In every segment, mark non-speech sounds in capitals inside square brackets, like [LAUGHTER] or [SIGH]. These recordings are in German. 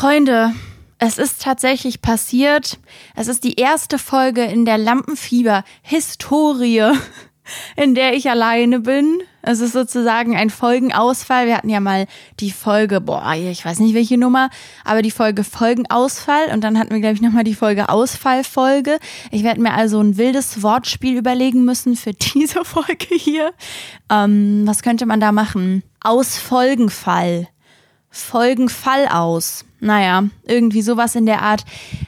Freunde, es ist tatsächlich passiert. Es ist die erste Folge in der Lampenfieber-Historie, [LAUGHS] in der ich alleine bin. Es ist sozusagen ein Folgenausfall. Wir hatten ja mal die Folge, boah, ich weiß nicht welche Nummer, aber die Folge Folgenausfall und dann hatten wir, glaube ich, nochmal die Folge Ausfallfolge. Ich werde mir also ein wildes Wortspiel überlegen müssen für [LAUGHS] diese Folge hier. Ähm, was könnte man da machen? Ausfolgenfall. Folgenfall aus. Naja, irgendwie sowas in der Art.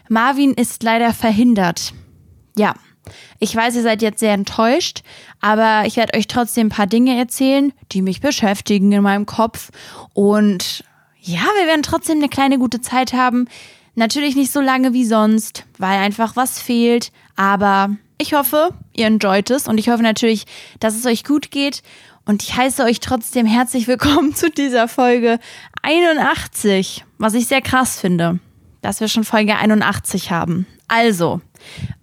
Marvin ist leider verhindert. Ja, ich weiß, ihr seid jetzt sehr enttäuscht, aber ich werde euch trotzdem ein paar Dinge erzählen, die mich beschäftigen in meinem Kopf. Und ja, wir werden trotzdem eine kleine gute Zeit haben. Natürlich nicht so lange wie sonst, weil einfach was fehlt. Aber ich hoffe, ihr enjoyt es und ich hoffe natürlich, dass es euch gut geht. Und ich heiße euch trotzdem herzlich willkommen zu dieser Folge 81, was ich sehr krass finde, dass wir schon Folge 81 haben. Also,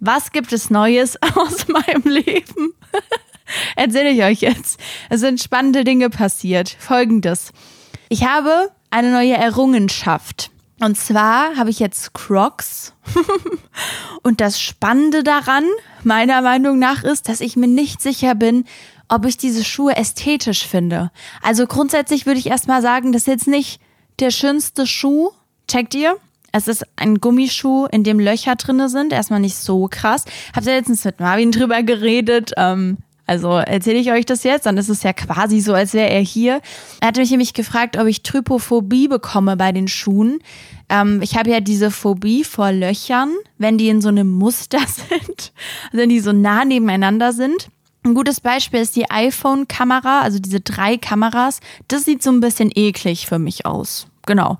was gibt es Neues [LAUGHS] aus meinem Leben? [LAUGHS] Erzähle ich euch jetzt. Es sind spannende Dinge passiert. Folgendes. Ich habe eine neue Errungenschaft. Und zwar habe ich jetzt Crocs. [LAUGHS] und das Spannende daran, meiner Meinung nach, ist, dass ich mir nicht sicher bin, ob ich diese Schuhe ästhetisch finde. Also grundsätzlich würde ich erstmal sagen, das ist jetzt nicht der schönste Schuh. Checkt ihr? Es ist ein Gummischuh, in dem Löcher drinne sind. Erstmal nicht so krass. Habt ihr letztens mit Marvin drüber geredet? Ähm, also erzähle ich euch das jetzt, dann ist es ja quasi so, als wäre er hier. Er hatte mich nämlich gefragt, ob ich Trypophobie bekomme bei den Schuhen. Ähm, ich habe ja diese Phobie vor Löchern, wenn die in so einem Muster [LAUGHS] sind, wenn die so nah nebeneinander sind. Ein gutes Beispiel ist die iPhone-Kamera, also diese drei Kameras. Das sieht so ein bisschen eklig für mich aus. Genau.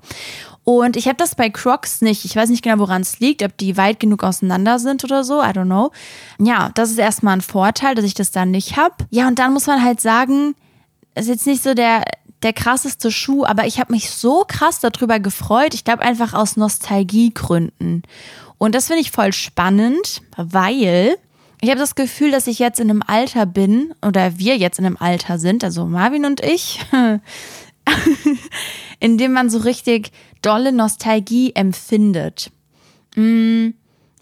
Und ich habe das bei Crocs nicht. Ich weiß nicht genau, woran es liegt, ob die weit genug auseinander sind oder so. I don't know. Ja, das ist erstmal ein Vorteil, dass ich das dann nicht habe. Ja, und dann muss man halt sagen, ist jetzt nicht so der, der krasseste Schuh, aber ich habe mich so krass darüber gefreut. Ich glaube einfach aus Nostalgiegründen. Und das finde ich voll spannend, weil ich habe das Gefühl, dass ich jetzt in einem Alter bin oder wir jetzt in einem Alter sind, also Marvin und ich, [LAUGHS] in dem man so richtig dolle Nostalgie empfindet. Mm,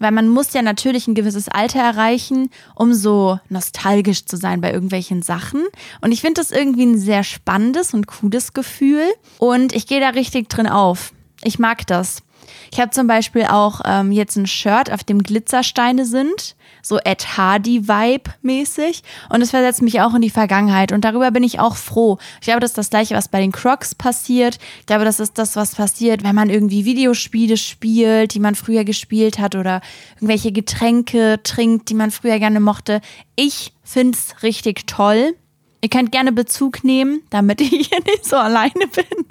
weil man muss ja natürlich ein gewisses Alter erreichen, um so nostalgisch zu sein bei irgendwelchen Sachen. Und ich finde das irgendwie ein sehr spannendes und cooles Gefühl. Und ich gehe da richtig drin auf. Ich mag das. Ich habe zum Beispiel auch ähm, jetzt ein Shirt, auf dem Glitzersteine sind so Ed Hardy-Vibe mäßig. Und es versetzt mich auch in die Vergangenheit. Und darüber bin ich auch froh. Ich glaube, das ist das Gleiche, was bei den Crocs passiert. Ich glaube, das ist das, was passiert, wenn man irgendwie Videospiele spielt, die man früher gespielt hat oder irgendwelche Getränke trinkt, die man früher gerne mochte. Ich finde es richtig toll. Ihr könnt gerne Bezug nehmen, damit [LAUGHS] ich hier nicht so alleine bin.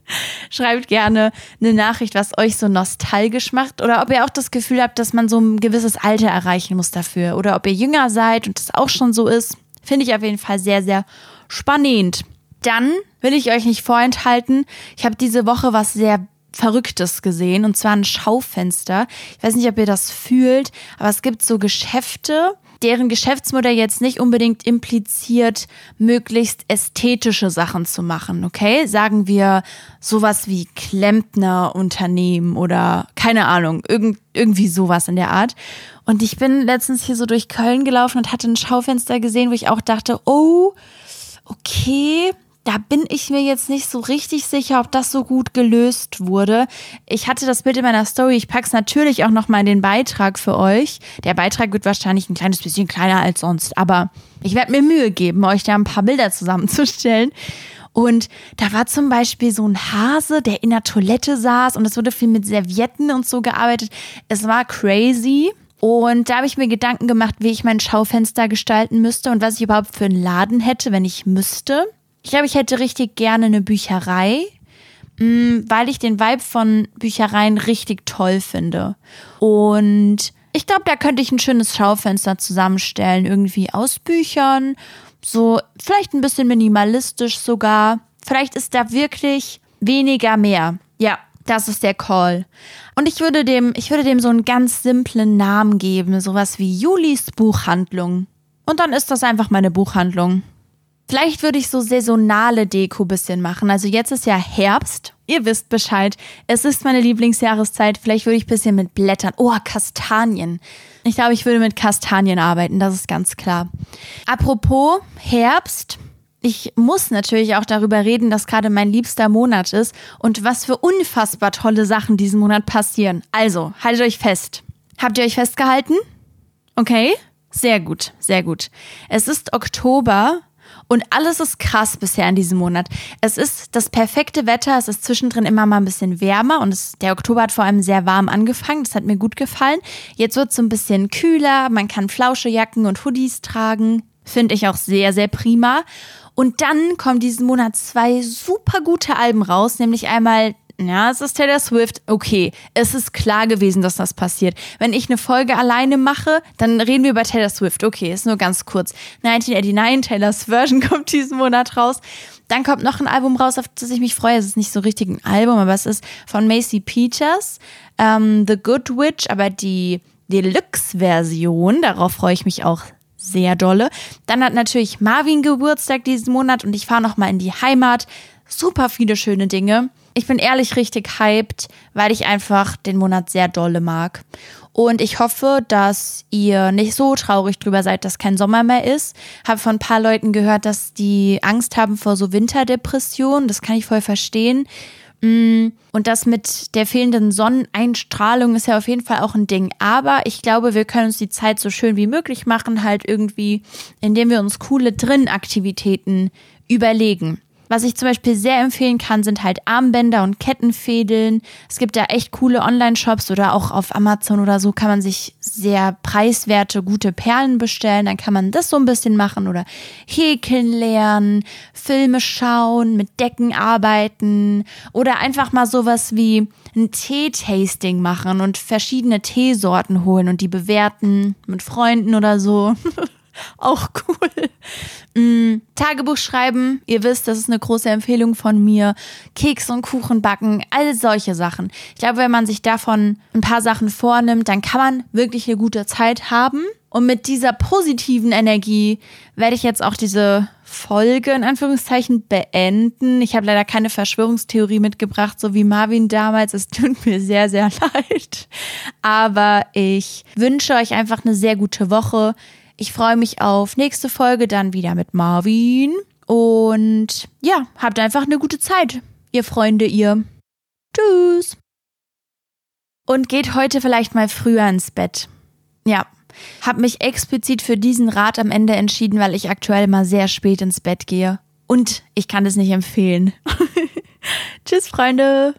Schreibt gerne eine Nachricht, was euch so nostalgisch macht oder ob ihr auch das Gefühl habt, dass man so ein gewisses Alter erreichen muss dafür oder ob ihr jünger seid und das auch schon so ist. Finde ich auf jeden Fall sehr, sehr spannend. Dann will ich euch nicht vorenthalten. Ich habe diese Woche was sehr Verrücktes gesehen und zwar ein Schaufenster. Ich weiß nicht, ob ihr das fühlt, aber es gibt so Geschäfte, deren Geschäftsmodell jetzt nicht unbedingt impliziert, möglichst ästhetische Sachen zu machen, okay? Sagen wir sowas wie Klempnerunternehmen oder keine Ahnung, irgend, irgendwie sowas in der Art. Und ich bin letztens hier so durch Köln gelaufen und hatte ein Schaufenster gesehen, wo ich auch dachte, oh, okay, da bin ich mir jetzt nicht so richtig sicher, ob das so gut gelöst wurde. Ich hatte das Bild in meiner Story. Ich packe es natürlich auch noch mal in den Beitrag für euch. Der Beitrag wird wahrscheinlich ein kleines bisschen kleiner als sonst, aber ich werde mir Mühe geben, euch da ein paar Bilder zusammenzustellen. Und da war zum Beispiel so ein Hase, der in der Toilette saß und es wurde viel mit Servietten und so gearbeitet. Es war crazy. Und da habe ich mir Gedanken gemacht, wie ich mein Schaufenster gestalten müsste und was ich überhaupt für einen Laden hätte, wenn ich müsste. Ich glaube, ich hätte richtig gerne eine Bücherei, mm, weil ich den Vibe von Büchereien richtig toll finde. Und ich glaube, da könnte ich ein schönes Schaufenster zusammenstellen, irgendwie aus Büchern, so vielleicht ein bisschen minimalistisch sogar. Vielleicht ist da wirklich weniger mehr. Ja, das ist der Call. Und ich würde dem, ich würde dem so einen ganz simplen Namen geben, sowas wie Julis Buchhandlung. Und dann ist das einfach meine Buchhandlung. Vielleicht würde ich so saisonale Deko bisschen machen. Also jetzt ist ja Herbst. Ihr wisst Bescheid. Es ist meine Lieblingsjahreszeit. Vielleicht würde ich bisschen mit Blättern. Oh, Kastanien. Ich glaube, ich würde mit Kastanien arbeiten. Das ist ganz klar. Apropos Herbst. Ich muss natürlich auch darüber reden, dass gerade mein liebster Monat ist und was für unfassbar tolle Sachen diesen Monat passieren. Also, haltet euch fest. Habt ihr euch festgehalten? Okay? Sehr gut, sehr gut. Es ist Oktober und alles ist krass bisher in diesem Monat. Es ist das perfekte Wetter. Es ist zwischendrin immer mal ein bisschen wärmer und es, der Oktober hat vor allem sehr warm angefangen. Das hat mir gut gefallen. Jetzt wird es so ein bisschen kühler. Man kann Flauschejacken und Hoodies tragen. Finde ich auch sehr, sehr prima. Und dann kommen diesen Monat zwei super gute Alben raus, nämlich einmal ja, es ist Taylor Swift. Okay, es ist klar gewesen, dass das passiert. Wenn ich eine Folge alleine mache, dann reden wir über Taylor Swift. Okay, ist nur ganz kurz. 1989, Taylor's Version [LAUGHS] kommt diesen Monat raus. Dann kommt noch ein Album raus, auf das ich mich freue. Es ist nicht so richtig ein Album, aber es ist von Macy Peters, ähm, The Good Witch, aber die Deluxe-Version. Darauf freue ich mich auch sehr dolle. Dann hat natürlich Marvin Geburtstag diesen Monat und ich fahre nochmal in die Heimat. Super viele schöne Dinge ich bin ehrlich richtig hyped, weil ich einfach den Monat sehr dolle mag. Und ich hoffe, dass ihr nicht so traurig drüber seid, dass kein Sommer mehr ist. Habe von ein paar Leuten gehört, dass die Angst haben vor so Winterdepressionen. Das kann ich voll verstehen. Mm, und das mit der fehlenden Sonneneinstrahlung ist ja auf jeden Fall auch ein Ding. Aber ich glaube, wir können uns die Zeit so schön wie möglich machen, halt irgendwie, indem wir uns coole Drin-Aktivitäten überlegen. Was ich zum Beispiel sehr empfehlen kann, sind halt Armbänder und Kettenfädeln. Es gibt da echt coole Online-Shops oder auch auf Amazon oder so kann man sich sehr preiswerte, gute Perlen bestellen. Dann kann man das so ein bisschen machen oder häkeln lernen, Filme schauen, mit Decken arbeiten oder einfach mal sowas wie ein Tee-Tasting machen und verschiedene Teesorten holen und die bewerten mit Freunden oder so. [LAUGHS] [LAUGHS] Auch cool. Mm, Tagebuch schreiben, ihr wisst, das ist eine große Empfehlung von mir. Keks und Kuchen backen, all solche Sachen. Ich glaube, wenn man sich davon ein paar Sachen vornimmt, dann kann man wirklich eine gute Zeit haben. Und mit dieser positiven Energie werde ich jetzt auch diese Folge in Anführungszeichen beenden. Ich habe leider keine Verschwörungstheorie mitgebracht, so wie Marvin damals. Es tut mir sehr, sehr [LAUGHS] leid. Aber ich wünsche euch einfach eine sehr gute Woche. Ich freue mich auf nächste Folge dann wieder mit Marvin. Und ja, habt einfach eine gute Zeit, ihr Freunde, ihr. Tschüss. Und geht heute vielleicht mal früher ins Bett. Ja, hab mich explizit für diesen Rat am Ende entschieden, weil ich aktuell mal sehr spät ins Bett gehe. Und ich kann es nicht empfehlen. [LAUGHS] Tschüss, Freunde.